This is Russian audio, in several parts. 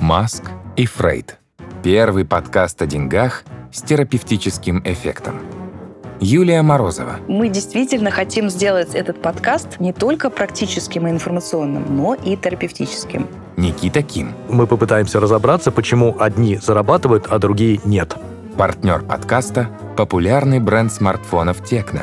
Маск и Фрейд. Первый подкаст о деньгах с терапевтическим эффектом. Юлия Морозова. Мы действительно хотим сделать этот подкаст не только практическим и информационным, но и терапевтическим. Никита Ким. Мы попытаемся разобраться, почему одни зарабатывают, а другие нет. Партнер подкаста – популярный бренд смартфонов «Текно».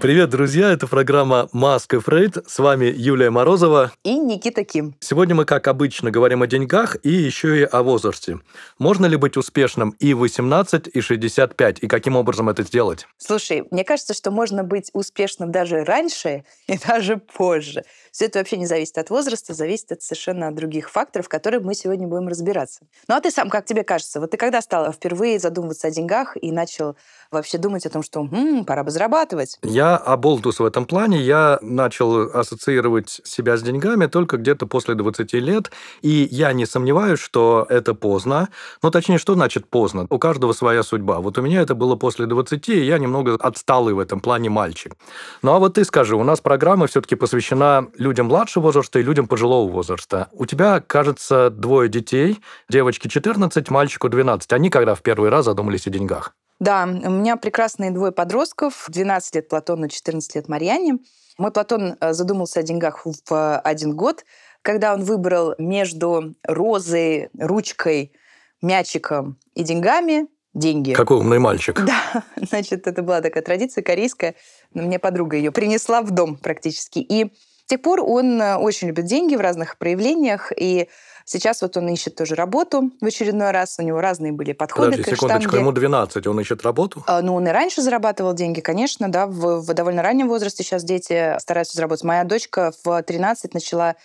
Привет, друзья! Это программа «Маск и Фрейд». С вами Юлия Морозова. И Никита Ким. Сегодня мы, как обычно, говорим о деньгах и еще и о возрасте. Можно ли быть успешным и 18, и 65? И каким образом это сделать? Слушай, мне кажется, что можно быть успешным даже раньше и даже позже. Все это вообще не зависит от возраста, зависит от совершенно других факторов, которые мы сегодня будем разбираться. Ну а ты сам, как тебе кажется, вот ты когда стал впервые задумываться о деньгах и начал вообще думать о том, что м-м, пора бы зарабатывать? Я оболтус в этом плане. Я начал ассоциировать себя с деньгами только где-то после 20 лет, и я не сомневаюсь, что это поздно. Ну, точнее, что значит поздно? У каждого своя судьба. Вот у меня это было после 20, и я немного отсталый в этом плане мальчик. Ну, а вот ты скажи, у нас программа все-таки посвящена людям младшего возраста и людям пожилого возраста. У тебя, кажется, двое детей, девочке 14, мальчику 12. Они когда в первый раз задумались о деньгах? Да, у меня прекрасные двое подростков, 12 лет Платону, 14 лет Марьяне. Мой Платон э, задумался о деньгах в один год, когда он выбрал между розой, ручкой, мячиком и деньгами деньги. Какой умный мальчик. Да, значит, это была такая традиция корейская. Мне подруга ее принесла в дом практически. И с тех пор он э, очень любит деньги в разных проявлениях, и Сейчас вот он ищет тоже работу в очередной раз. У него разные были подходы Подожди, к секундочку, штанге. ему 12, он ищет работу? А, ну, он и раньше зарабатывал деньги, конечно, да, в, в довольно раннем возрасте сейчас дети стараются заработать. Моя дочка в 13 начала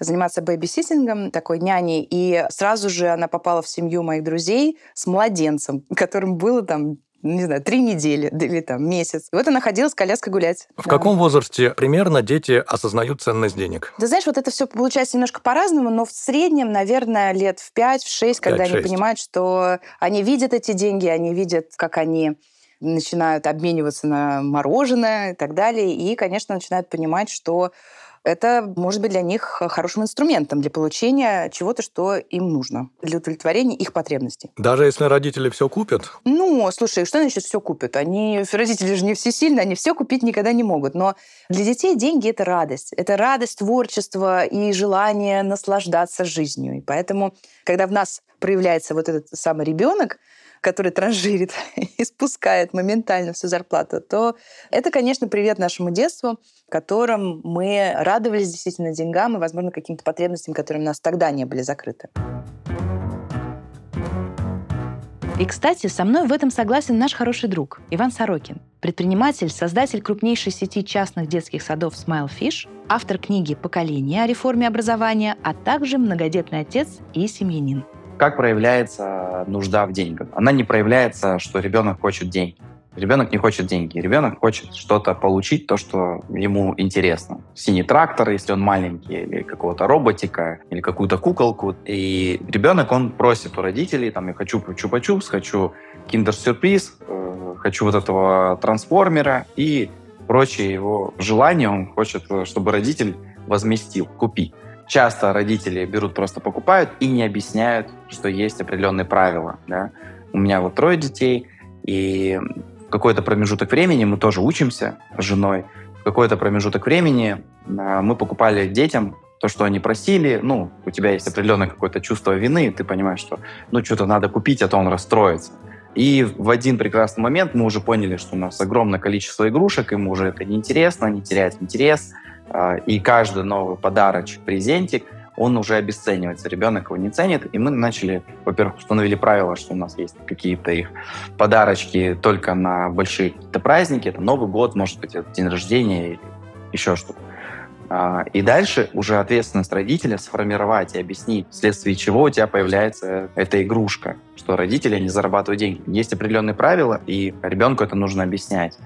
заниматься бэбиситингом, такой няней, и сразу же она попала в семью моих друзей с младенцем, которым было там не знаю, три недели или там месяц. И вот она ходила с коляской гулять. В да. каком возрасте примерно дети осознают ценность денег? Ты знаешь, вот это все получается немножко по-разному, но в среднем, наверное, лет в 5-6, в 6, когда 5-6. они понимают, что они видят эти деньги, они видят, как они начинают обмениваться на мороженое и так далее. И, конечно, начинают понимать, что это может быть для них хорошим инструментом для получения чего-то, что им нужно, для удовлетворения их потребностей. Даже если родители все купят? Ну, слушай, что значит все купят? Они, родители же не все сильны, они все купить никогда не могут. Но для детей деньги — это радость. Это радость творчества и желание наслаждаться жизнью. И поэтому, когда в нас проявляется вот этот самый ребенок, который транжирит и спускает моментально всю зарплату, то это, конечно, привет нашему детству, в котором мы радовались действительно деньгам и, возможно, каким-то потребностям, которые у нас тогда не были закрыты. И, кстати, со мной в этом согласен наш хороший друг Иван Сорокин, предприниматель, создатель крупнейшей сети частных детских садов Smile Fish, автор книги «Поколение» о реформе образования, а также многодетный отец и семьянин. Как проявляется нужда в деньгах? Она не проявляется, что ребенок хочет деньги. Ребенок не хочет деньги. Ребенок хочет что-то получить, то, что ему интересно. Синий трактор, если он маленький, или какого-то роботика, или какую-то куколку. И ребенок, он просит у родителей, там, я хочу чупа-чупс, хочу киндер-сюрприз, э, хочу вот этого трансформера и прочие его желания. Он хочет, чтобы родитель возместил, купи. Часто родители берут, просто покупают и не объясняют, что есть определенные правила. Да? У меня вот трое детей, и в какой-то промежуток времени мы тоже учимся с женой. В какой-то промежуток времени а, мы покупали детям то, что они просили. Ну, у тебя есть определенное какое-то чувство вины, ты понимаешь, что ну что-то надо купить, а то он расстроится. И в один прекрасный момент мы уже поняли, что у нас огромное количество игрушек, ему уже это неинтересно, не теряет интерес – и каждый новый подарочек, презентик, он уже обесценивается, ребенок его не ценит, и мы начали, во-первых, установили правило, что у нас есть какие-то их подарочки только на большие какие-то праздники, это Новый год, может быть, это день рождения или еще что-то. А, и дальше уже ответственность родителя сформировать и объяснить, вследствие чего у тебя появляется эта игрушка, что родители не зарабатывают деньги. Есть определенные правила, и ребенку это нужно объяснять.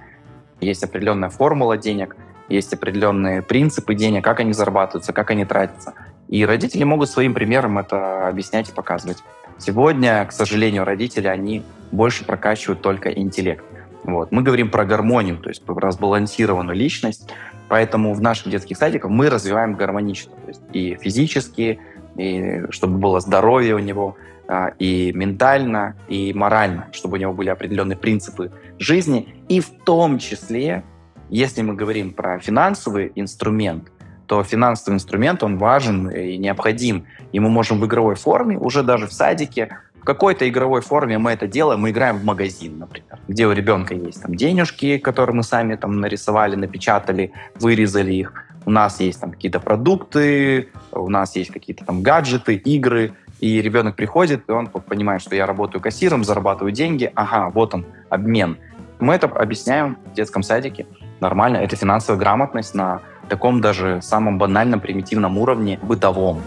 Есть определенная формула денег – есть определенные принципы денег, как они зарабатываются, как они тратятся. И родители могут своим примером это объяснять и показывать. Сегодня, к сожалению, родители, они больше прокачивают только интеллект. Вот. Мы говорим про гармонию, то есть про сбалансированную личность. Поэтому в наших детских садиках мы развиваем гармонично. То есть и физически, и чтобы было здоровье у него, а, и ментально, и морально, чтобы у него были определенные принципы жизни. И в том числе, если мы говорим про финансовый инструмент, то финансовый инструмент, он важен и необходим. И мы можем в игровой форме, уже даже в садике, в какой-то игровой форме мы это делаем, мы играем в магазин, например, где у ребенка есть там денежки, которые мы сами там нарисовали, напечатали, вырезали их. У нас есть там какие-то продукты, у нас есть какие-то там гаджеты, игры, и ребенок приходит, и он понимает, что я работаю кассиром, зарабатываю деньги, ага, вот он, обмен. Мы это объясняем в детском садике. Нормально, это финансовая грамотность на таком даже самом банальном, примитивном уровне, бытовом.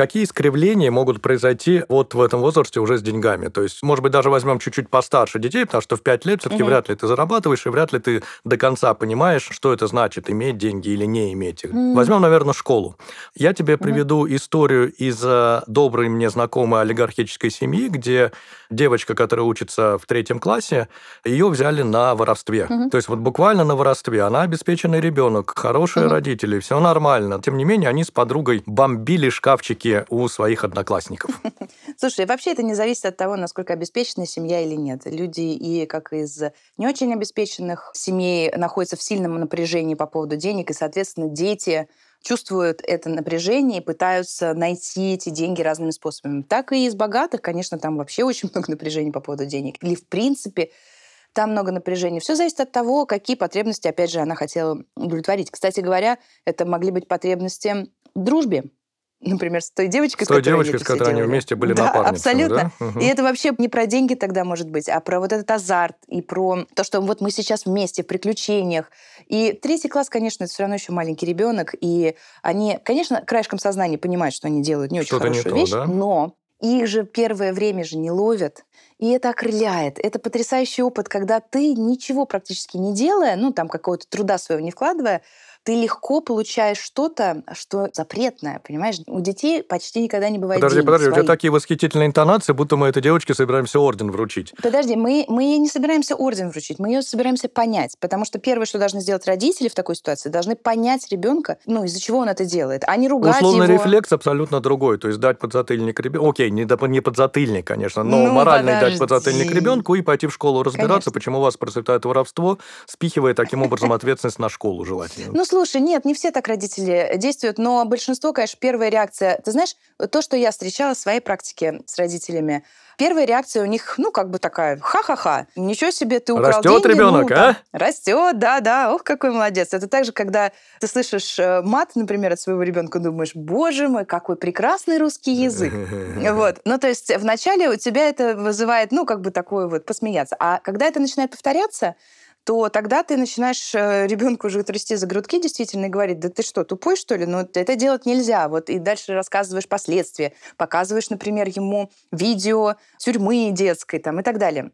Какие искривления могут произойти вот в этом возрасте уже с деньгами? То есть, может быть, даже возьмем чуть-чуть постарше детей, потому что в 5 лет все-таки угу. вряд ли ты зарабатываешь, и вряд ли ты до конца понимаешь, что это значит, иметь деньги или не иметь их. Угу. Возьмем, наверное, школу. Я тебе приведу угу. историю из э, доброй мне знакомой олигархической семьи, где девочка, которая учится в третьем классе, ее взяли на воровстве. Угу. То есть вот буквально на воровстве. Она обеспеченный ребенок, хорошие угу. родители, все нормально. Тем не менее, они с подругой бомбили шкафчики оценки у своих одноклассников? Слушай, вообще это не зависит от того, насколько обеспечена семья или нет. Люди и как из не очень обеспеченных семей находятся в сильном напряжении по поводу денег, и, соответственно, дети чувствуют это напряжение и пытаются найти эти деньги разными способами. Так и из богатых, конечно, там вообще очень много напряжения по поводу денег. Или, в принципе, там много напряжения. Все зависит от того, какие потребности, опять же, она хотела удовлетворить. Кстати говоря, это могли быть потребности в дружбе например, с той девочкой, с той девочкой, с которой они вместе были да, напарницами. абсолютно. Да? Угу. И это вообще не про деньги тогда может быть, а про вот этот азарт и про то, что вот мы сейчас вместе в приключениях. И третий класс, конечно, это все равно еще маленький ребенок, и они, конечно, краешком сознания понимают, что они делают не очень Что-то хорошую не вещь, то, да? но их же первое время же не ловят, и это окрыляет. Это потрясающий опыт, когда ты ничего практически не делая, ну, там, какого-то труда своего не вкладывая, ты легко получаешь что-то, что запретное, понимаешь? У детей почти никогда не бывает Подожди, денег подожди, своих. у тебя такие восхитительные интонации, будто мы этой девочке собираемся орден вручить. Подожди, мы, мы не собираемся орден вручить, мы ее собираемся понять, потому что первое, что должны сделать родители в такой ситуации, должны понять ребенка, ну, из-за чего он это делает, а не ругать Условный его. рефлекс абсолютно другой, то есть дать подзатыльник ребенку, окей, не, не подзатыльник, конечно, но Ну, морально дать подожди. подзатыльник ребенку и пойти в школу разбираться, Конечно. почему у вас процветает воровство, спихивая таким образом ответственность на школу желательно. Ну, слушай, нет, не все так родители действуют, но большинство, конечно, первая реакция... Ты знаешь, то, что я встречала в своей практике с родителями, первая реакция у них, ну, как бы такая, ха-ха-ха, ничего себе, ты украл Растет деньги. ребенок, ну, а? там, Растет, да-да, ох, какой молодец. Это так же, когда ты слышишь э, мат, например, от своего ребенка, думаешь, боже мой, какой прекрасный русский язык. Вот. Ну, то есть вначале у тебя это вызывает, ну, как бы такое вот посмеяться. А когда это начинает повторяться, то тогда ты начинаешь э, ребенку уже трясти за грудки действительно и говорить, да ты что, тупой, что ли? Ну, это делать нельзя. Вот и дальше рассказываешь последствия, показываешь, например, ему видео тюрьмы детской там, и так далее.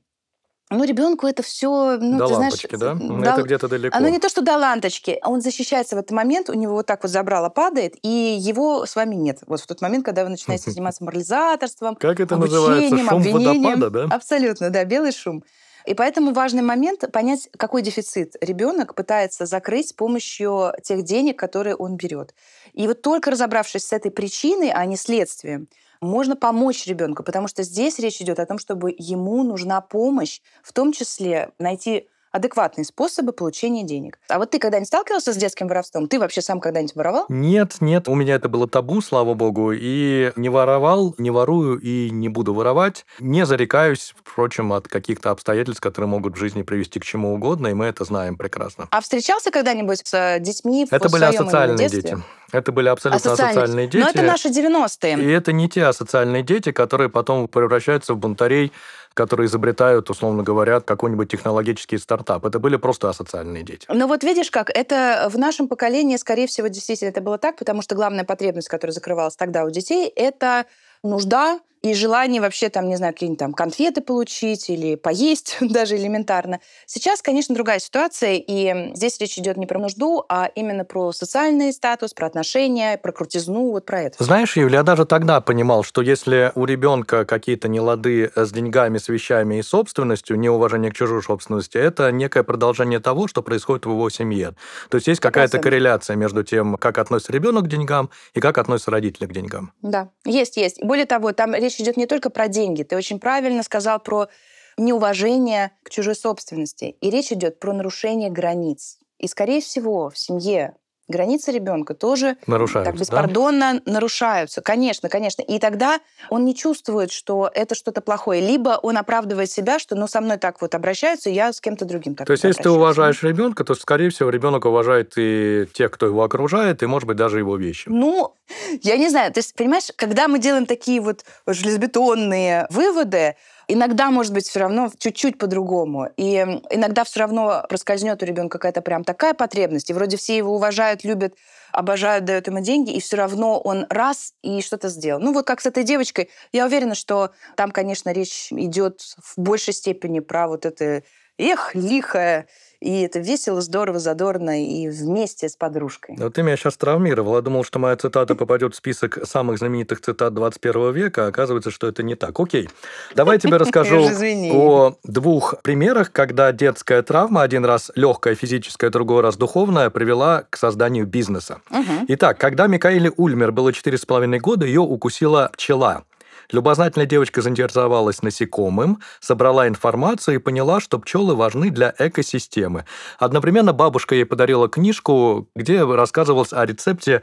Ну, ребенку это все, ну, До ты лампочки, да? знаешь, Это да- где-то далеко. оно не то, что до ланточки, он защищается в этот момент, у него вот так вот забрало падает, и его с вами нет. Вот в тот момент, когда вы начинаете заниматься морализаторством, Как это называется? обучением, Шум обвинением. водопада, да? Абсолютно, да, белый шум. И поэтому важный момент понять, какой дефицит ребенок пытается закрыть с помощью тех денег, которые он берет. И вот только разобравшись с этой причиной, а не следствием, можно помочь ребенку, потому что здесь речь идет о том, чтобы ему нужна помощь, в том числе найти адекватные способы получения денег. А вот ты когда-нибудь сталкивался с детским воровством? Ты вообще сам когда-нибудь воровал? Нет, нет, у меня это было табу, слава богу, и не воровал, не ворую и не буду воровать. Не зарекаюсь, впрочем, от каких-то обстоятельств, которые могут в жизни привести к чему угодно, и мы это знаем прекрасно. А встречался когда-нибудь с э, детьми в Это были своем асоциальные дети. Это были абсолютно Асоциальные. асоциальные дети. Но это наши 90-е. И это не те асоциальные дети, которые потом превращаются в бунтарей, которые изобретают, условно говоря, какой-нибудь технологический стартап. Это были просто асоциальные дети. Ну вот видишь как, это в нашем поколении, скорее всего, действительно это было так, потому что главная потребность, которая закрывалась тогда у детей, это нужда и желание вообще там, не знаю, какие-нибудь там конфеты получить или поесть даже элементарно. Сейчас, конечно, другая ситуация, и здесь речь идет не про нужду, а именно про социальный статус, про отношения, про крутизну, вот про это. Знаешь, Юля, я даже тогда понимал, что если у ребенка какие-то нелады с деньгами, с вещами и собственностью, неуважение к чужой собственности, это некое продолжение того, что происходит в его семье. То есть есть какая-то корреляция между тем, как относится ребенок к деньгам и как относятся родители к деньгам. Да, есть, есть. Более того, там речь идет не только про деньги. Ты очень правильно сказал про неуважение к чужой собственности. И речь идет про нарушение границ. И, скорее всего, в семье границы ребенка тоже нарушаются, так беспардонно да? нарушаются. Конечно, конечно. И тогда он не чувствует, что это что-то плохое. Либо он оправдывает себя, что ну со мной так вот обращаются, я с кем-то другим так То есть, если ты уважаешь ребенка, то, скорее всего, ребенок уважает и тех, кто его окружает, и, может быть, даже его вещи. Ну, я не знаю. То есть, понимаешь, когда мы делаем такие вот железобетонные выводы, Иногда, может быть, все равно чуть-чуть по-другому. И иногда все равно проскользнет у ребенка какая-то прям такая потребность, и вроде все его уважают, любят, обожают, дают ему деньги, и все равно он раз и что-то сделал. Ну вот как с этой девочкой, я уверена, что там, конечно, речь идет в большей степени про вот это эх, лихое и это весело, здорово, задорно и вместе с подружкой. Но ты меня сейчас травмировал. Я думал, что моя цитата попадет в список самых знаменитых цитат 21 века, а оказывается, что это не так. Окей. Давай тебе расскажу о двух примерах, когда детская травма, один раз легкая физическая, другой раз духовная, привела к созданию бизнеса. Итак, когда Микаэле Ульмер было 4,5 года, ее укусила пчела. Любознательная девочка заинтересовалась насекомым, собрала информацию и поняла, что пчелы важны для экосистемы. Одновременно бабушка ей подарила книжку, где рассказывалось о рецепте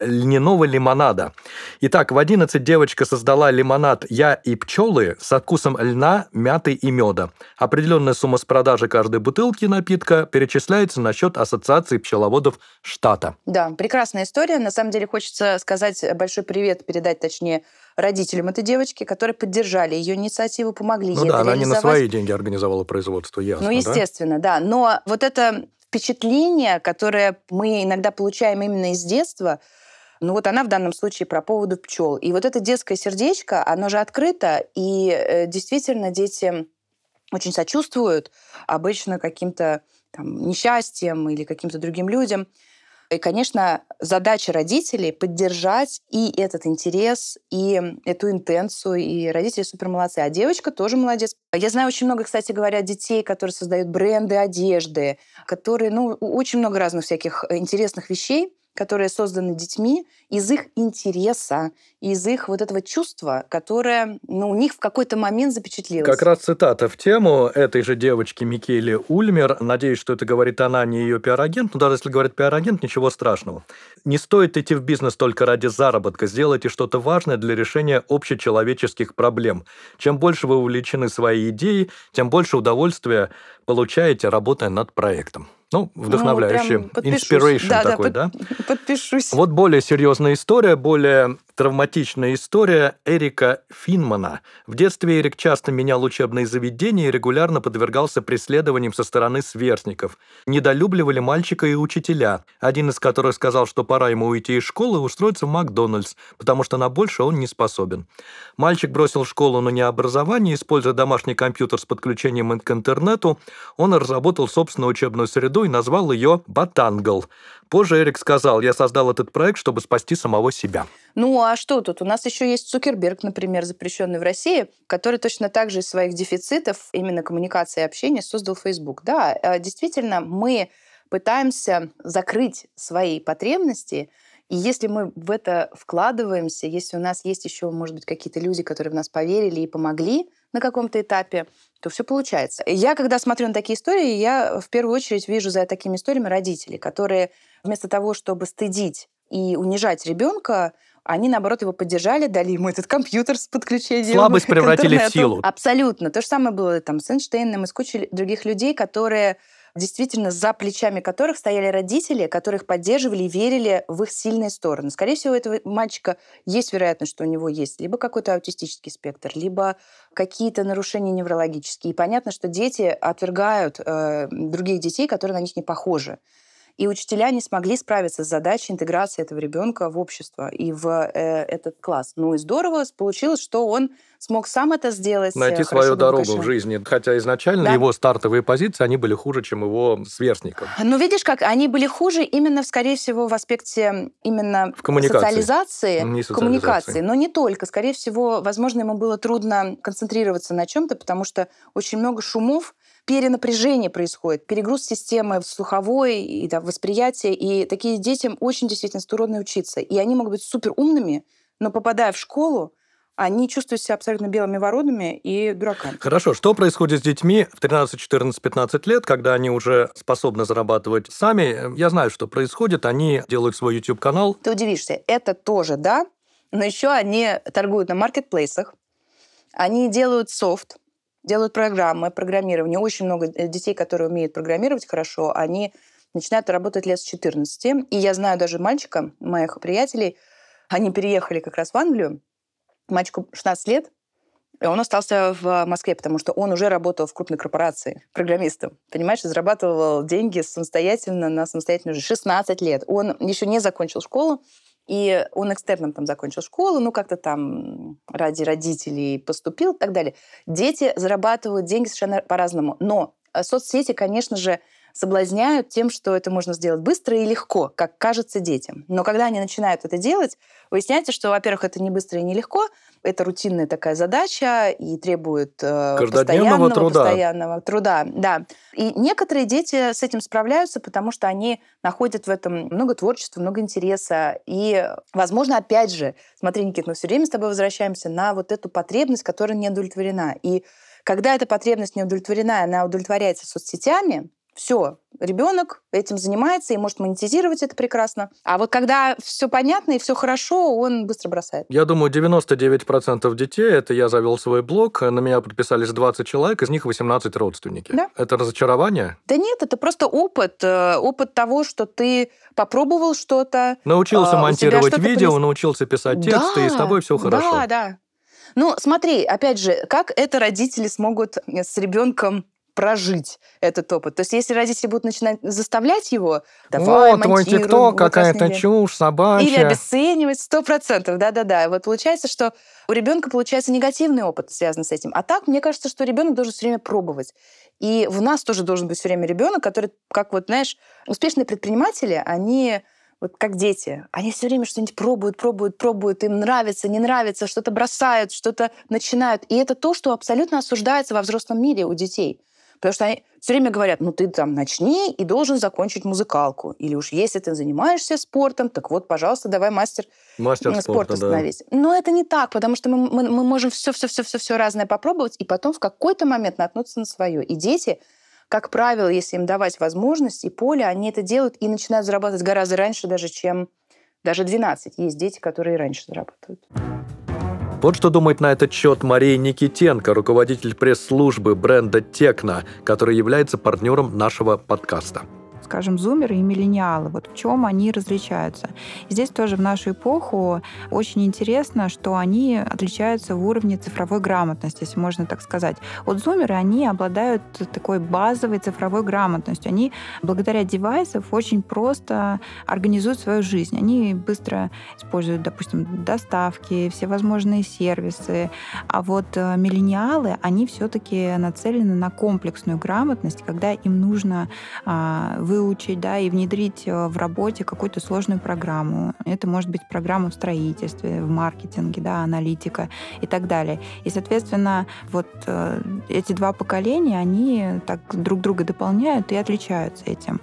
льняного лимонада. Итак, в 11 девочка создала лимонад «Я и пчелы» с вкусом льна, мяты и меда. Определенная сумма с продажи каждой бутылки напитка перечисляется на счет Ассоциации пчеловодов штата. Да, прекрасная история. На самом деле хочется сказать большой привет, передать точнее родителям этой девочки, которые поддержали ее инициативу, помогли ну ей да, она не на свои деньги организовала производство, ясно, Ну, естественно, да? да. Но вот это впечатление, которое мы иногда получаем именно из детства, ну вот она в данном случае про поводу пчел. И вот это детское сердечко, оно же открыто, и э, действительно дети очень сочувствуют обычно каким-то там, несчастьем или каким-то другим людям. И, конечно, задача родителей поддержать и этот интерес, и эту интенцию, и родители супер молодцы. А девочка тоже молодец. Я знаю очень много, кстати говоря, детей, которые создают бренды одежды, которые, ну, очень много разных всяких интересных вещей которые созданы детьми из их интереса, из их вот этого чувства, которое ну, у них в какой-то момент запечатлелось. Как раз цитата в тему этой же девочки Микеле Ульмер. Надеюсь, что это говорит она, не ее пиар-агент. Но даже если говорит пиар-агент, ничего страшного. Не стоит идти в бизнес только ради заработка. Сделайте что-то важное для решения общечеловеческих проблем. Чем больше вы увлечены своей идеей, тем больше удовольствия получаете, работая над проектом. Ну, вдохновляющий. Ну, Inspiration да, такой, да? Под, подпишусь. Вот более серьезная история, более травматичная история Эрика Финмана. В детстве Эрик часто менял учебные заведения и регулярно подвергался преследованиям со стороны сверстников. Недолюбливали мальчика и учителя, один из которых сказал, что пора ему уйти из школы и устроиться в Макдональдс, потому что на больше он не способен. Мальчик бросил школу, но не образование, используя домашний компьютер с подключением к интернету, он разработал собственную учебную среду и назвал ее «Батангл». Позже Эрик сказал, я создал этот проект, чтобы спасти самого себя. Ну а что тут? У нас еще есть Цукерберг, например, запрещенный в России, который точно так же из своих дефицитов именно коммуникации и общения создал Facebook. Да, э, действительно, мы пытаемся закрыть свои потребности, и если мы в это вкладываемся, если у нас есть еще, может быть, какие-то люди, которые в нас поверили и помогли на каком-то этапе, то все получается. Я, когда смотрю на такие истории, я в первую очередь вижу за такими историями родителей, которые вместо того, чтобы стыдить и унижать ребенка, они, наоборот, его поддержали, дали ему этот компьютер с подключением Слабость превратили в силу. Абсолютно. То же самое было там с Эйнштейном и с кучей других людей, которые действительно за плечами которых стояли родители, которых поддерживали и верили в их сильные стороны. Скорее всего, у этого мальчика есть вероятность, что у него есть либо какой-то аутистический спектр, либо какие-то нарушения неврологические. И понятно, что дети отвергают э, других детей, которые на них не похожи. И учителя не смогли справиться с задачей интеграции этого ребенка в общество и в э, этот класс. Ну и здорово получилось, что он смог сам это сделать. Найти э, свою дорогу в жизни. Хотя изначально Да. его стартовые позиции, они были хуже, чем его сверстников. Ну, видишь, как они были хуже именно, скорее всего, в аспекте именно В коммуникации. социализации, Не социализации. коммуникации. Но не только. Скорее всего, возможно, ему было трудно концентрироваться на чем-то, потому что очень много шумов, перенапряжение происходит, перегруз системы слуховой и да, восприятия. И такие детям очень действительно трудно учиться. И они могут быть супер умными, но попадая в школу, они чувствуют себя абсолютно белыми воротами и дураками. Хорошо, что происходит с детьми в 13, 14, 15 лет, когда они уже способны зарабатывать сами? Я знаю, что происходит. Они делают свой YouTube-канал. Ты удивишься, это тоже, да, но еще они торгуют на маркетплейсах, они делают софт, делают программы, программирование. Очень много э, детей, которые умеют программировать хорошо, они начинают работать лет с 14. И я знаю даже мальчика, моих приятелей, они переехали как раз в Англию, мальчику 16 лет, и он остался в Москве, потому что он уже работал в крупной корпорации программистом. Понимаешь, зарабатывал деньги самостоятельно на самостоятельно уже 16 лет. Он еще не закончил школу, и он экстерном там закончил школу, ну как-то там ради родителей поступил и так далее. Дети зарабатывают деньги совершенно по-разному. Но э, соцсети, конечно же, соблазняют тем, что это можно сделать быстро и легко, как кажется детям. Но когда они начинают это делать, выясняется, что, во-первых, это не быстро и не легко, это рутинная такая задача и требует э, постоянного, труда. постоянного труда. Да. И некоторые дети с этим справляются, потому что они находят в этом много творчества, много интереса. И, возможно, опять же, смотри, Никит, мы все время с тобой возвращаемся на вот эту потребность, которая не удовлетворена. И когда эта потребность не удовлетворена, она удовлетворяется соцсетями, все, ребенок этим занимается и может монетизировать это прекрасно. А вот когда все понятно и все хорошо, он быстро бросает. Я думаю, 99% детей, это я завел свой блог, на меня подписались 20 человек, из них 18 родственники. Да. Это разочарование? Да нет, это просто опыт. э, Опыт того, что ты попробовал что-то. Научился А, монтировать что-то видео, понес- научился писать тексты, и с тобой все хорошо. Да, да. Ну, смотри, опять же, как это родители смогут с ребенком прожить этот опыт. То есть, если родители будут начинать заставлять его, давай, вот твой ТикТок, какая-то чушь Или собачья. обесценивать, сто процентов, да-да-да. Вот получается, что у ребенка получается негативный опыт, связанный с этим. А так, мне кажется, что ребенок должен все время пробовать. И в нас тоже должен быть все время ребенок, который, как вот, знаешь, успешные предприниматели, они вот как дети, они все время что-нибудь пробуют, пробуют, пробуют, им нравится, не нравится, что-то бросают, что-то начинают. И это то, что абсолютно осуждается во взрослом мире у детей. Потому что они все время говорят, ну ты там начни и должен закончить музыкалку. Или уж если ты занимаешься спортом, так вот, пожалуйста, давай мастер Мастер на спорта, спорт да. становись. Но это не так, потому что мы, мы, мы можем все-все-все-все разное попробовать, и потом в какой-то момент наткнуться на свое. И дети, как правило, если им давать возможность и поле, они это делают и начинают зарабатывать гораздо раньше даже, чем даже 12. Есть дети, которые раньше зарабатывают. Вот что думает на этот счет Мария Никитенко, руководитель пресс-службы бренда Текна, который является партнером нашего подкаста. Скажем, зумеры и миллениалы. Вот в чем они различаются. Здесь тоже в нашу эпоху очень интересно, что они отличаются в уровне цифровой грамотности, если можно так сказать. Вот зумеры, они обладают такой базовой цифровой грамотностью. Они благодаря девайсам очень просто организуют свою жизнь. Они быстро используют, допустим, доставки, всевозможные сервисы. А вот э, миллениалы, они все-таки нацелены на комплексную грамотность, когда им нужно а, выучить, да, и внедрить э, в работе какую-то сложную программу. Это может быть программа в строительстве, в маркетинге, да, аналитика и так далее. И, соответственно, вот э, эти два поколения, они так друг друга дополняют и отличаются этим.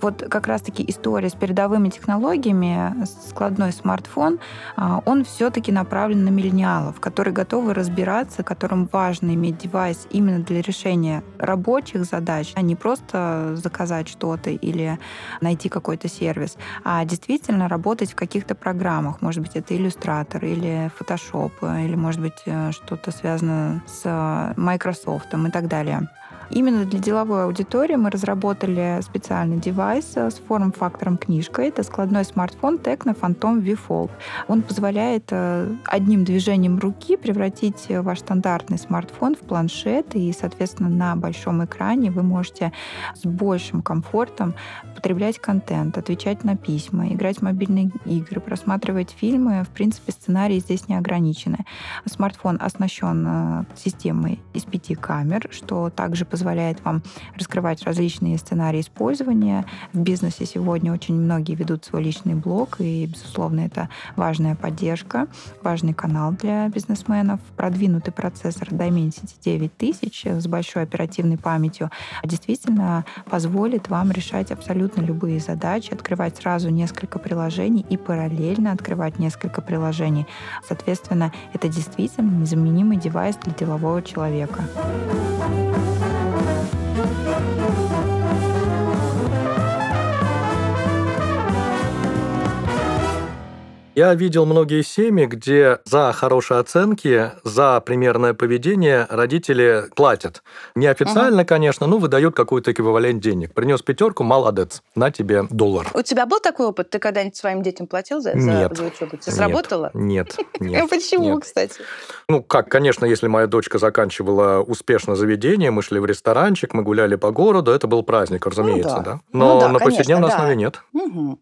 Вот как раз-таки история с передовыми технологиями, складной смартфон, а, он все-таки направлен на миллениалов, которые готовы разбираться, которым важно иметь девайс именно для решения рабочих задач, а не просто заказать что-то или найти какой-то сервис, а действительно работать в каких-то программах. Может быть, это иллюстратор или Photoshop, или, может быть, э, что-то связано с Microsoft и так далее. Именно для деловой аудитории мы разработали специальный девайс с форм-фактором книжка. Это складной смартфон Tecno Phantom V Fold. Он позволяет э, одним движением руки превратить ваш стандартный смартфон в планшет, и, соответственно, на большом экране вы можете с большим комфортом потреблять контент, отвечать на письма, играть в мобильные игры, просматривать фильмы. В принципе, сценарии здесь не ограничены. Смартфон оснащен э, системой из пяти камер, что также позволяет вам раскрывать различные сценарии использования. В бизнесе сегодня очень многие ведут свой личный блог, и, безусловно, это важная поддержка, важный канал для бизнесменов. Продвинутый процессор Dimensity 9000 с большой оперативной памятью действительно позволит вам решать абсолютно любые задачи, открывать сразу несколько приложений и параллельно открывать несколько приложений. Соответственно, это действительно незаменимый девайс для делового человека. Thank you. Я видел многие семьи, где за хорошие оценки, за примерное поведение родители платят. Неофициально, угу. конечно, но выдают какой-то эквивалент денег. Принес пятерку, молодец, на тебе доллар. У тебя был такой опыт? Ты когда-нибудь своим детям платил за, нет, за учебу? Тебе сработало? Нет, нет. Почему, кстати? Ну, как, конечно, если моя дочка заканчивала успешно заведение, мы шли в ресторанчик, мы гуляли по городу, это был праздник, разумеется, ну, да. да. Но ну, да, на повседневной основе нет. Угу.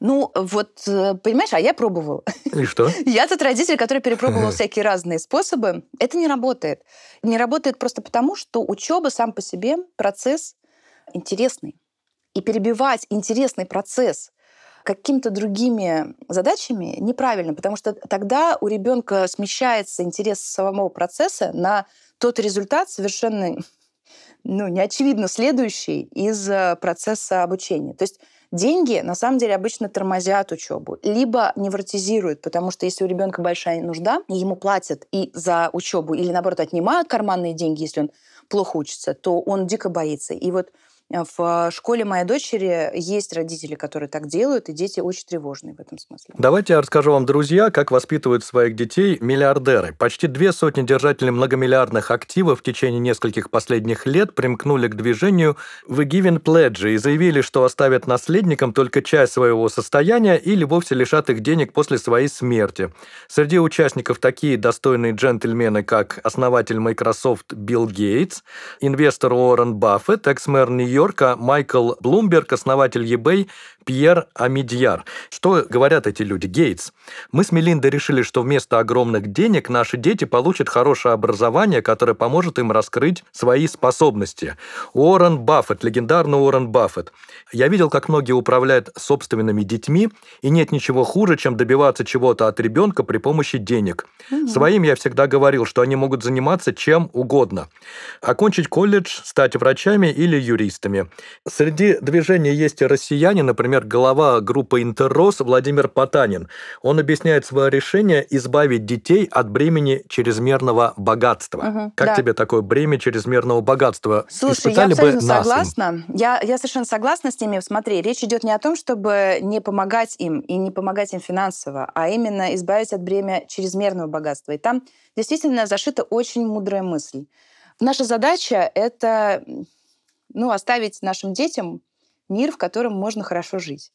Ну, вот, э, понимаешь, а я пробовала. И что? Я тот родитель, который перепробовал всякие разные способы. Это не работает. Не работает просто потому, что учеба сам по себе процесс интересный. И перебивать интересный процесс какими-то другими задачами неправильно, потому что тогда у ребенка смещается интерес самого процесса на тот результат совершенно ну, неочевидно следующий из э, процесса обучения. То есть деньги на самом деле обычно тормозят учебу, либо невротизируют, потому что если у ребенка большая нужда, и ему платят и за учебу, или наоборот отнимают карманные деньги, если он плохо учится, то он дико боится. И вот в школе моей дочери есть родители, которые так делают, и дети очень тревожные в этом смысле. Давайте я расскажу вам, друзья, как воспитывают своих детей миллиардеры. Почти две сотни держателей многомиллиардных активов в течение нескольких последних лет примкнули к движению «We Giving Pledge» и заявили, что оставят наследникам только часть своего состояния или вовсе лишат их денег после своей смерти. Среди участников такие достойные джентльмены, как основатель Microsoft Билл Гейтс, инвестор Уоррен Баффет, экс-мэр Нью Нью-Йорка Майкл Блумберг, основатель eBay, Пьер Амидьяр. Что говорят эти люди? Гейтс. Мы с Мелиндой решили, что вместо огромных денег наши дети получат хорошее образование, которое поможет им раскрыть свои способности. Уоррен Баффет, легендарный Уоррен Баффет. Я видел, как многие управляют собственными детьми, и нет ничего хуже, чем добиваться чего-то от ребенка при помощи денег. Угу. Своим я всегда говорил, что они могут заниматься чем угодно. Окончить колледж, стать врачами или юристами. Среди движения есть и россияне, например, глава группы «Интеррос» Владимир Потанин. Он объясняет свое решение избавить детей от бремени чрезмерного богатства. Угу, как да. тебе такое бремя чрезмерного богатства? Слушай, Испытали я абсолютно бы согласна. Я, я совершенно согласна с ними. Смотри, речь идет не о том, чтобы не помогать им и не помогать им финансово, а именно избавить от бремя чрезмерного богатства. И там действительно зашита очень мудрая мысль. Наша задача — это ну, оставить нашим детям мир, в котором можно хорошо жить.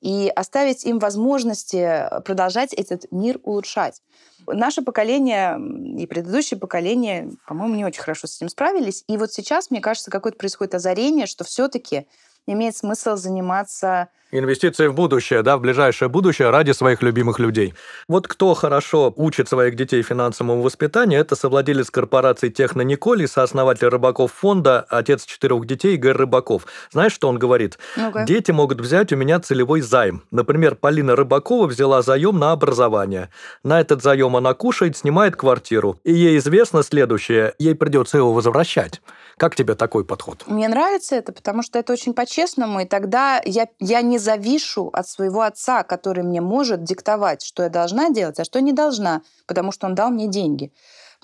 И оставить им возможности продолжать этот мир улучшать. Наше поколение и предыдущее поколение, по-моему, не очень хорошо с этим справились. И вот сейчас, мне кажется, какое-то происходит озарение, что все-таки имеет смысл заниматься Инвестиции в будущее, да, в ближайшее будущее ради своих любимых людей. Вот кто хорошо учит своих детей финансовому воспитанию, это совладелец корпорации Техно Николь и сооснователь Рыбаков фонда, отец четырех детей Игорь Рыбаков. Знаешь, что он говорит? ну -ка. Дети могут взять у меня целевой займ. Например, Полина Рыбакова взяла заем на образование. На этот заем она кушает, снимает квартиру. И ей известно следующее, ей придется его возвращать. Как тебе такой подход? Мне нравится это, потому что это очень по-честному, и тогда я, я не завишу от своего отца, который мне может диктовать, что я должна делать, а что не должна, потому что он дал мне деньги.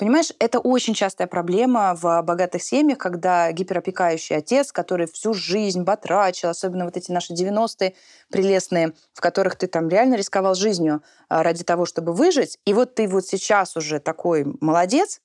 Понимаешь, это очень частая проблема в богатых семьях, когда гиперопекающий отец, который всю жизнь батрачил, особенно вот эти наши 90-е прелестные, в которых ты там реально рисковал жизнью а, ради того, чтобы выжить, и вот ты вот сейчас уже такой молодец,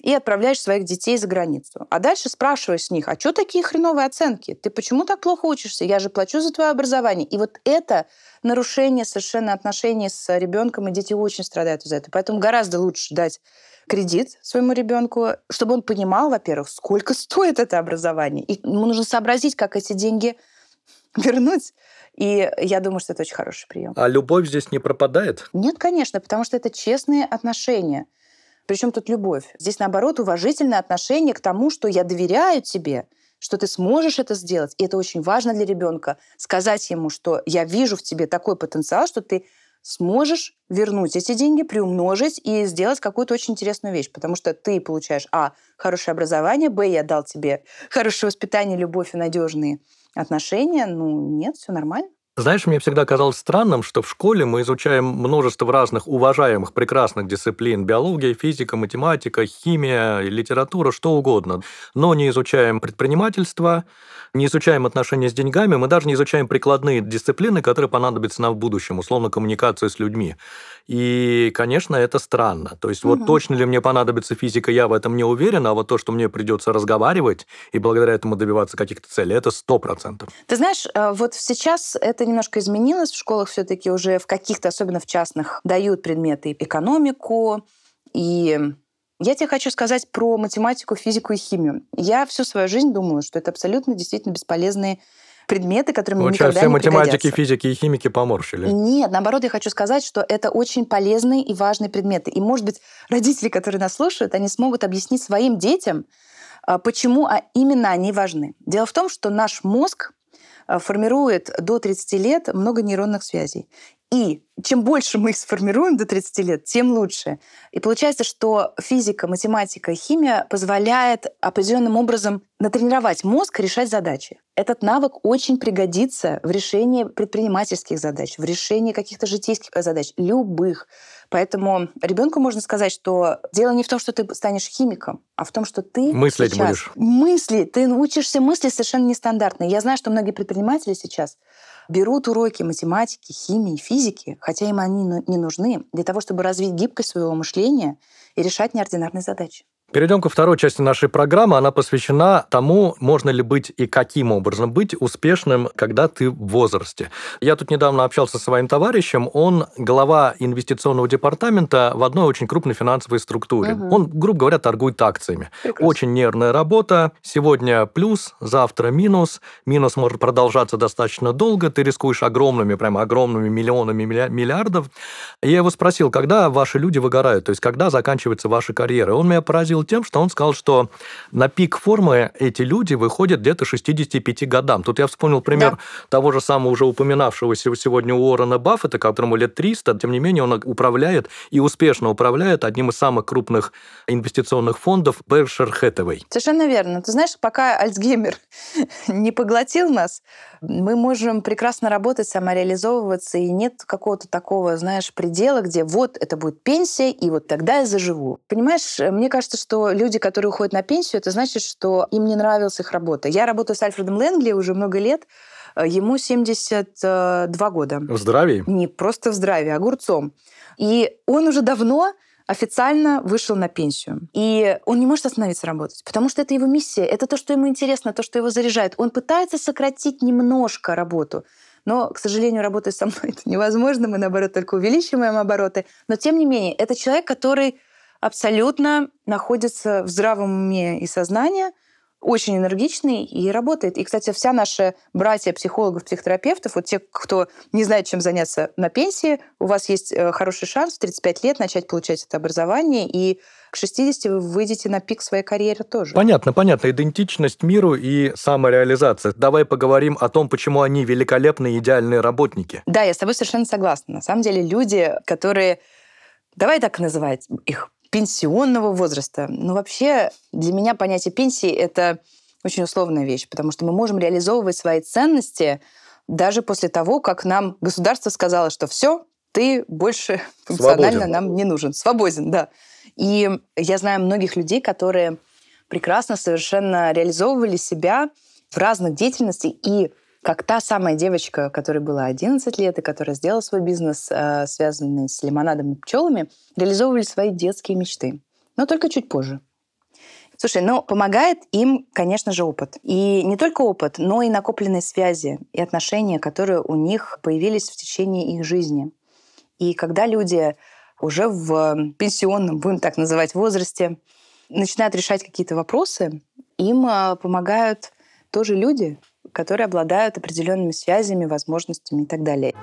и отправляешь своих детей за границу. А дальше спрашиваешь с них, а что такие хреновые оценки? Ты почему так плохо учишься? Я же плачу за твое образование. И вот это нарушение совершенно отношений с ребенком, и дети очень страдают из-за этого. Поэтому гораздо лучше дать кредит своему ребенку, чтобы он понимал, во-первых, сколько стоит это образование. И ему нужно сообразить, как эти деньги вернуть. И я думаю, что это очень хороший прием. А любовь здесь не пропадает? Нет, конечно, потому что это честные отношения. Причем тут любовь? Здесь, наоборот, уважительное отношение к тому, что я доверяю тебе, что ты сможешь это сделать. И это очень важно для ребенка. Сказать ему, что я вижу в тебе такой потенциал, что ты сможешь вернуть эти деньги, приумножить и сделать какую-то очень интересную вещь. Потому что ты получаешь, а, хорошее образование, б, я дал тебе хорошее воспитание, любовь и надежные отношения. Ну, нет, все нормально. Знаешь, мне всегда казалось странным, что в школе мы изучаем множество разных уважаемых, прекрасных дисциплин. Биология, физика, математика, химия, литература, что угодно. Но не изучаем предпринимательство, не изучаем отношения с деньгами, мы даже не изучаем прикладные дисциплины, которые понадобятся нам в будущем, условно, коммуникацию с людьми. И, конечно, это странно. То есть угу. вот точно ли мне понадобится физика, я в этом не уверен, а вот то, что мне придется разговаривать и благодаря этому добиваться каких-то целей, это сто процентов. Ты знаешь, э, вот сейчас это немножко изменилось. В школах все-таки уже в каких-то, особенно в частных, дают предметы экономику и я тебе хочу сказать про математику, физику и химию. Я всю свою жизнь думала, что это абсолютно действительно бесполезные предметы, которые мне вот никогда все не математики, пригодятся. физики и химики поморщили. Нет, наоборот, я хочу сказать, что это очень полезные и важные предметы. И, может быть, родители, которые нас слушают, они смогут объяснить своим детям, а, почему а именно они важны. Дело в том, что наш мозг формирует до 30 лет много нейронных связей. И чем больше мы их сформируем до 30 лет, тем лучше. И получается, что физика, математика, химия позволяет определенным образом натренировать мозг решать задачи. Этот навык очень пригодится в решении предпринимательских задач, в решении каких-то житейских задач, любых. Поэтому ребенку можно сказать, что дело не в том, что ты станешь химиком, а в том, что ты мыслить сейчас будешь. Мысли, ты учишься мысли совершенно нестандартные. Я знаю, что многие предприниматели сейчас берут уроки математики, химии, физики, хотя им они не нужны, для того, чтобы развить гибкость своего мышления и решать неординарные задачи. Перейдем ко второй части нашей программы. Она посвящена тому, можно ли быть и каким образом быть успешным, когда ты в возрасте. Я тут недавно общался со своим товарищем. Он глава инвестиционного департамента в одной очень крупной финансовой структуре. Угу. Он, грубо говоря, торгует акциями. Прекрасно. Очень нервная работа. Сегодня плюс, завтра минус. Минус может продолжаться достаточно долго. Ты рискуешь огромными, прямо огромными миллионами миллиардов. Я его спросил, когда ваши люди выгорают, то есть когда заканчивается ваша карьера. Он меня поразил удивил тем, что он сказал, что на пик формы эти люди выходят где-то 65 годам. Тут я вспомнил пример да. того же самого уже упоминавшегося сегодня Уоррена Баффета, которому лет 300, тем не менее он управляет и успешно управляет одним из самых крупных инвестиционных фондов Berkshire Hathaway. Совершенно верно. Ты знаешь, пока Альцгеймер не поглотил нас, мы можем прекрасно работать, самореализовываться, и нет какого-то такого, знаешь, предела, где вот это будет пенсия, и вот тогда я заживу. Понимаешь, мне кажется, что люди, которые уходят на пенсию, это значит, что им не нравилась их работа. Я работаю с Альфредом Лэнгли уже много лет, ему 72 года. В здравии? Не просто в здравии, огурцом. И он уже давно официально вышел на пенсию. И он не может остановиться работать, потому что это его миссия, это то, что ему интересно, то, что его заряжает. Он пытается сократить немножко работу, но, к сожалению, работать со мной это невозможно, мы, наоборот, только увеличиваем обороты. Но, тем не менее, это человек, который абсолютно находится в здравом уме и сознании, очень энергичный и работает. И, кстати, вся наша братья психологов, психотерапевтов, вот те, кто не знает, чем заняться на пенсии, у вас есть э, хороший шанс в 35 лет начать получать это образование, и к 60 вы выйдете на пик своей карьеры тоже. Понятно, понятно. Идентичность миру и самореализация. Давай поговорим о том, почему они великолепные, идеальные работники. Да, я с тобой совершенно согласна. На самом деле люди, которые... Давай так называть их пенсионного возраста. Ну, вообще, для меня понятие пенсии — это очень условная вещь, потому что мы можем реализовывать свои ценности даже после того, как нам государство сказало, что все, ты больше функционально Свободен. нам не нужен. Свободен, да. И я знаю многих людей, которые прекрасно совершенно реализовывали себя в разных деятельностях и как та самая девочка, которой было 11 лет и которая сделала свой бизнес, э, связанный с лимонадом и пчелами, реализовывали свои детские мечты. Но только чуть позже. Слушай, ну, помогает им, конечно же, опыт. И не только опыт, но и накопленные связи и отношения, которые у них появились в течение их жизни. И когда люди уже в пенсионном, будем так называть, возрасте, начинают решать какие-то вопросы, им а, помогают тоже люди, которые обладают определенными связями, возможностями и так далее.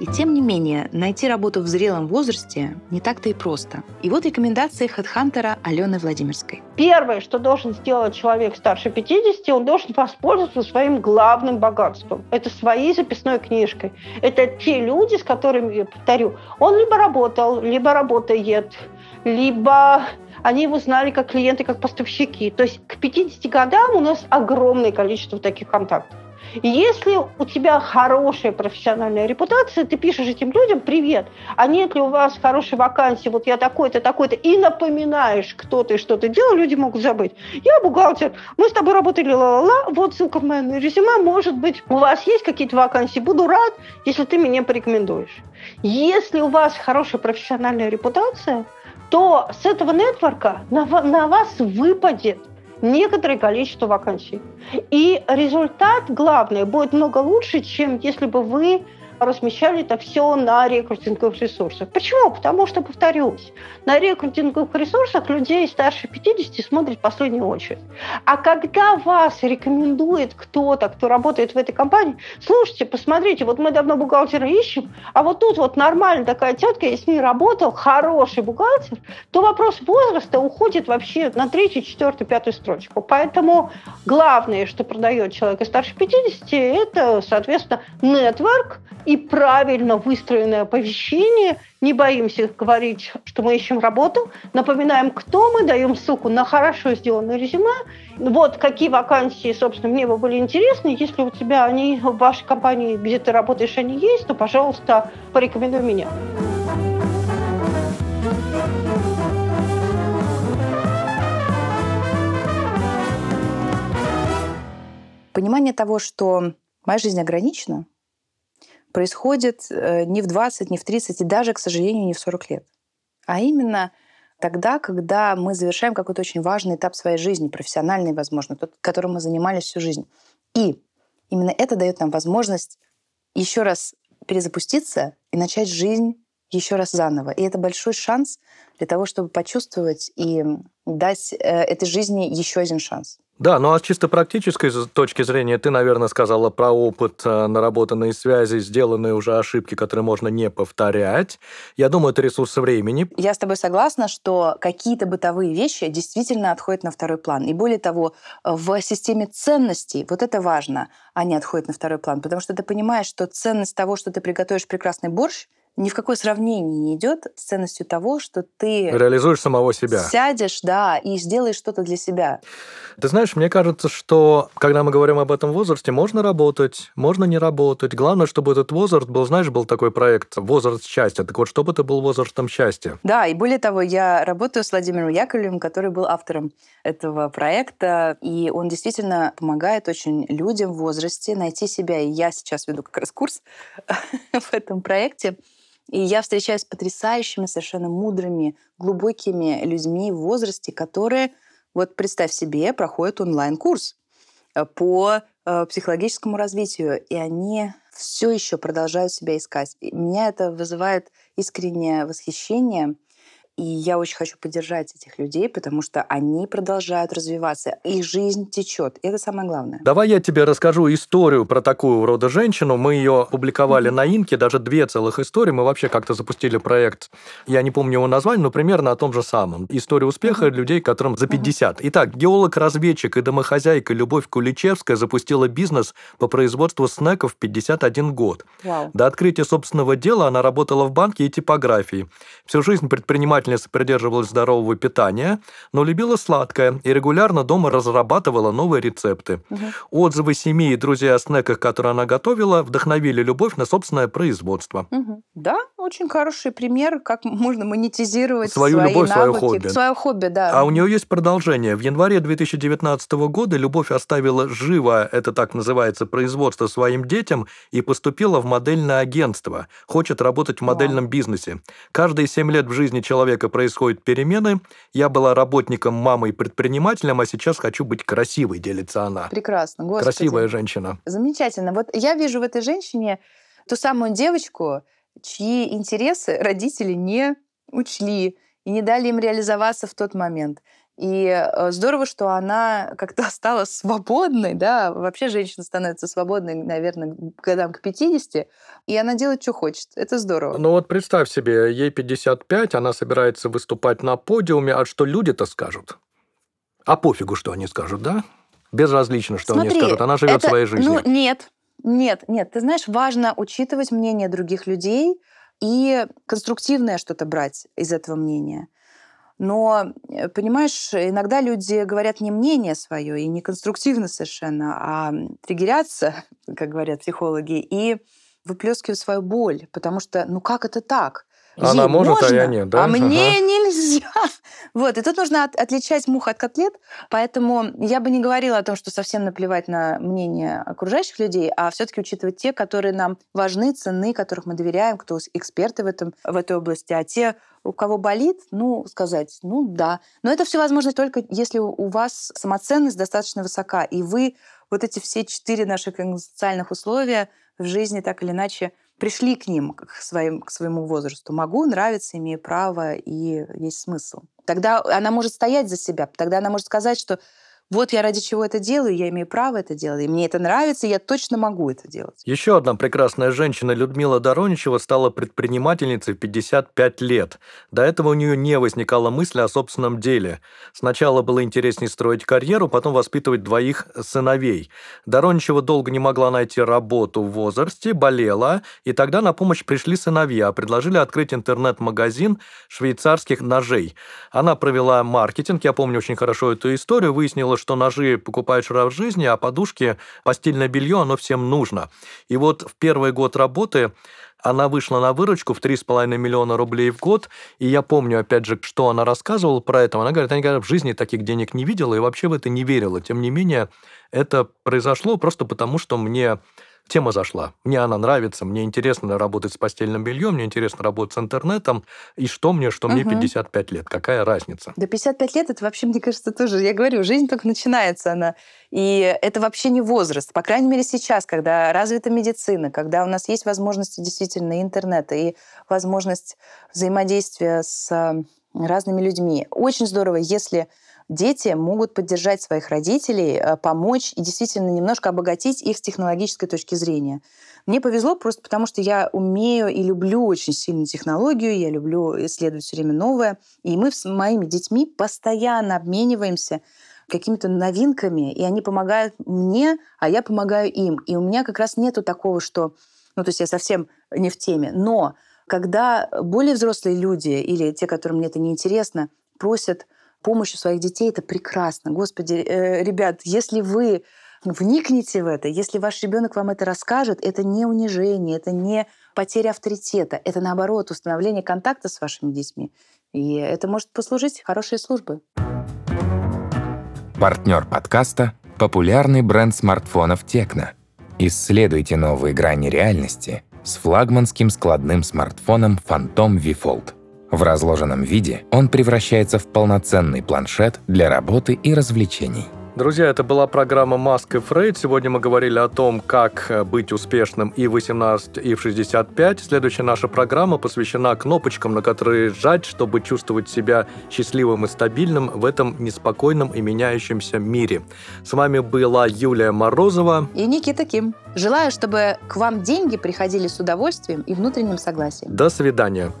И тем не менее, найти работу в зрелом возрасте не так-то и просто. И вот рекомендации хедхантера Алены Владимирской. Первое, что должен сделать человек старше 50, он должен воспользоваться своим главным богатством. Это своей записной книжкой. Это те люди, с которыми, я повторю, он либо работал, либо работает, либо они его знали как клиенты, как поставщики. То есть к 50 годам у нас огромное количество таких контактов. Если у тебя хорошая профессиональная репутация, ты пишешь этим людям «Привет, а нет ли у вас хорошей вакансии, вот я такой-то, такой-то», и напоминаешь, кто ты, что ты делал, люди могут забыть. Я бухгалтер, мы с тобой работали, ла-ла-ла, вот ссылка в мое резюме, может быть, у вас есть какие-то вакансии, буду рад, если ты меня порекомендуешь. Если у вас хорошая профессиональная репутация, то с этого нетворка на, на вас выпадет некоторое количество вакансий. И результат, главное, будет много лучше, чем если бы вы размещали это все на рекрутинговых ресурсах. Почему? Потому что, повторюсь, на рекрутинговых ресурсах людей старше 50 смотрят в последнюю очередь. А когда вас рекомендует кто-то, кто работает в этой компании, слушайте, посмотрите, вот мы давно бухгалтера ищем, а вот тут вот нормальная такая тетка, я с ней работал, хороший бухгалтер, то вопрос возраста уходит вообще на третью, четвертую, пятую строчку. Поэтому главное, что продает человек старше 50, это, соответственно, нетворк и правильно выстроенное оповещение. Не боимся говорить, что мы ищем работу. Напоминаем, кто мы, даем ссылку на хорошо сделанное резюме. Вот какие вакансии, собственно, мне бы были интересны. Если у тебя они в вашей компании, где ты работаешь, они есть, то, пожалуйста, порекомендуй меня. Понимание того, что моя жизнь ограничена, происходит э, не в 20, не в 30 и даже, к сожалению, не в 40 лет. А именно тогда, когда мы завершаем какой-то очень важный этап своей жизни, профессиональный, возможно, тот, которым мы занимались всю жизнь. И именно это дает нам возможность еще раз перезапуститься и начать жизнь еще раз заново. И это большой шанс для того, чтобы почувствовать и дать э, этой жизни еще один шанс. Да, ну а с чисто практической точки зрения, ты, наверное, сказала про опыт, э, наработанные связи, сделанные уже ошибки, которые можно не повторять. Я думаю, это ресурс времени. Я с тобой согласна, что какие-то бытовые вещи действительно отходят на второй план. И более того, в системе ценностей, вот это важно, они отходят на второй план, потому что ты понимаешь, что ценность того, что ты приготовишь прекрасный борщ, ни в какое сравнение не идет с ценностью того, что ты реализуешь самого себя. Сядешь, да, и сделаешь что-то для себя. Ты знаешь, мне кажется, что когда мы говорим об этом возрасте, можно работать, можно не работать. Главное, чтобы этот возраст был, знаешь, был такой проект «Возраст счастья». Так вот, чтобы это был возрастом счастья. Да, и более того, я работаю с Владимиром Яковлевым, который был автором этого проекта, и он действительно помогает очень людям в возрасте найти себя. И я сейчас веду как раз курс в этом проекте. И я встречаюсь с потрясающими, совершенно мудрыми, глубокими людьми в возрасте, которые, вот представь себе, проходят онлайн-курс э, по э, психологическому развитию, и они все еще продолжают себя искать. И меня это вызывает искреннее восхищение – и я очень хочу поддержать этих людей, потому что они продолжают развиваться. Их жизнь течет. И это самое главное. Давай я тебе расскажу историю про такую рода женщину. Мы ее публиковали mm-hmm. на Инке, даже две целых истории. Мы вообще как-то запустили проект. Я не помню его название, но примерно о том же самом. История успеха mm-hmm. людей, которым за 50. Mm-hmm. Итак, геолог-разведчик и домохозяйка Любовь Куличевская запустила бизнес по производству снеков в 51 год. Wow. До открытия собственного дела она работала в банке и типографии. Всю жизнь предприниматель Пятница придерживалась здорового питания, но любила сладкое и регулярно дома разрабатывала новые рецепты. Угу. Отзывы семьи и друзей о снеках, которые она готовила, вдохновили любовь на собственное производство. Угу. Да, очень хороший пример, как можно монетизировать свою свои любовь, навыки, свое хобби. Свое хобби, да. А у нее есть продолжение. В январе 2019 года Любовь оставила живо, это так называется, производство своим детям и поступила в модельное агентство. Хочет работать в модельном Вау. бизнесе. Каждые семь лет в жизни человека человека происходят перемены. Я была работником, мамой, предпринимателем, а сейчас хочу быть красивой, делится она. Прекрасно, господи. Красивая женщина. Замечательно. Вот я вижу в этой женщине ту самую девочку, чьи интересы родители не учли и не дали им реализоваться в тот момент. И э, здорово, что она как-то стала свободной, да, вообще женщина становится свободной, наверное, годам к 50, и она делает, что хочет. Это здорово. Ну вот представь себе, ей 55, она собирается выступать на подиуме, а что люди-то скажут? А пофигу, что они скажут, да? Безразлично, что Смотри, они скажут. Она живет это- своей жизнью. Ну, нет, нет, нет. Ты знаешь, важно учитывать мнение других людей и конструктивное что-то брать из этого мнения. Но, э, понимаешь, иногда люди говорят не мнение свое и не конструктивно совершенно, а триггерятся, как говорят психологи, и выплескивают свою боль. Потому что, ну как это так? Она Ей может, а я можно, нет, да? А мне Ага. нельзя. Вот, и тут нужно от- отличать мух от котлет, поэтому я бы не говорила о том, что совсем наплевать на мнение окружающих людей, а все-таки учитывать те, которые нам важны, ценны, которых мы доверяем, кто эксперты в, этом, в этой области, а те, у кого болит, ну, сказать, ну, да. Но это все возможно только если у вас самоценность достаточно высока, и вы вот эти все четыре наших экзистенциальных условия в жизни так или иначе пришли к ним, к, своим, к своему возрасту. Могу, нравится, имею право, и есть смысл. Тогда она может стоять за себя, тогда она может сказать, что вот я ради чего это делаю, я имею право это делать, и мне это нравится, я точно могу это делать. Еще одна прекрасная женщина, Людмила Дороничева, стала предпринимательницей в 55 лет. До этого у нее не возникала мысли о собственном деле. Сначала было интереснее строить карьеру, потом воспитывать двоих сыновей. Дороничева долго не могла найти работу в возрасте, болела, и тогда на помощь пришли сыновья, предложили открыть интернет-магазин швейцарских ножей. Она провела маркетинг, я помню очень хорошо эту историю, выяснила, что ножи покупаешь раз в жизни, а подушки, постельное белье, оно всем нужно. И вот в первый год работы она вышла на выручку в 3,5 миллиона рублей в год, и я помню, опять же, что она рассказывала про это. Она говорит, я никогда в жизни таких денег не видела и вообще в это не верила. Тем не менее, это произошло просто потому, что мне тема зашла. Мне она нравится, мне интересно работать с постельным бельем, мне интересно работать с интернетом, и что мне, что мне Мгм. 55 лет, какая разница? До 55 лет это вообще, мне кажется, тоже, я говорю, жизнь только начинается она. И это вообще не возраст. По крайней мере, сейчас, когда развита медицина, когда у нас есть возможности действительно интернета, и возможность взаимодействия с э, разными людьми. Очень здорово, если дети могут поддержать своих родителей, э, помочь и действительно немножко обогатить их с технологической точки зрения. Мне повезло просто потому, что я умею и люблю очень сильно технологию, я люблю исследовать все время новое. И мы с моими детьми постоянно обмениваемся какими-то новинками, и они помогают мне, а я помогаю им. И у меня как раз нету такого, что... Ну, то есть я совсем не в теме. Но когда более взрослые люди или те, которым мне это неинтересно, просят помощи своих детей, это прекрасно. Господи, э, ребят, если вы вникните в это, если ваш ребенок вам это расскажет, это не унижение, это не потеря авторитета, это наоборот установление контакта с вашими детьми. И это может послужить хорошей службой. Партнер подкаста – популярный бренд смартфонов Tecno. Исследуйте новые грани реальности с флагманским складным смартфоном Phantom V Fold. В разложенном виде он превращается в полноценный планшет для работы и развлечений. Друзья, это была программа «Маск и Фрейд». Сегодня мы говорили о том, как э, быть успешным и в 18, и в 65. Следующая наша программа посвящена кнопочкам, на которые жать, чтобы чувствовать себя счастливым и стабильным в этом неспокойном и меняющемся мире. С вами была Юлия Морозова. И Никита Ким. Желаю, чтобы к вам деньги приходили с удовольствием и внутренним согласием. До свидания.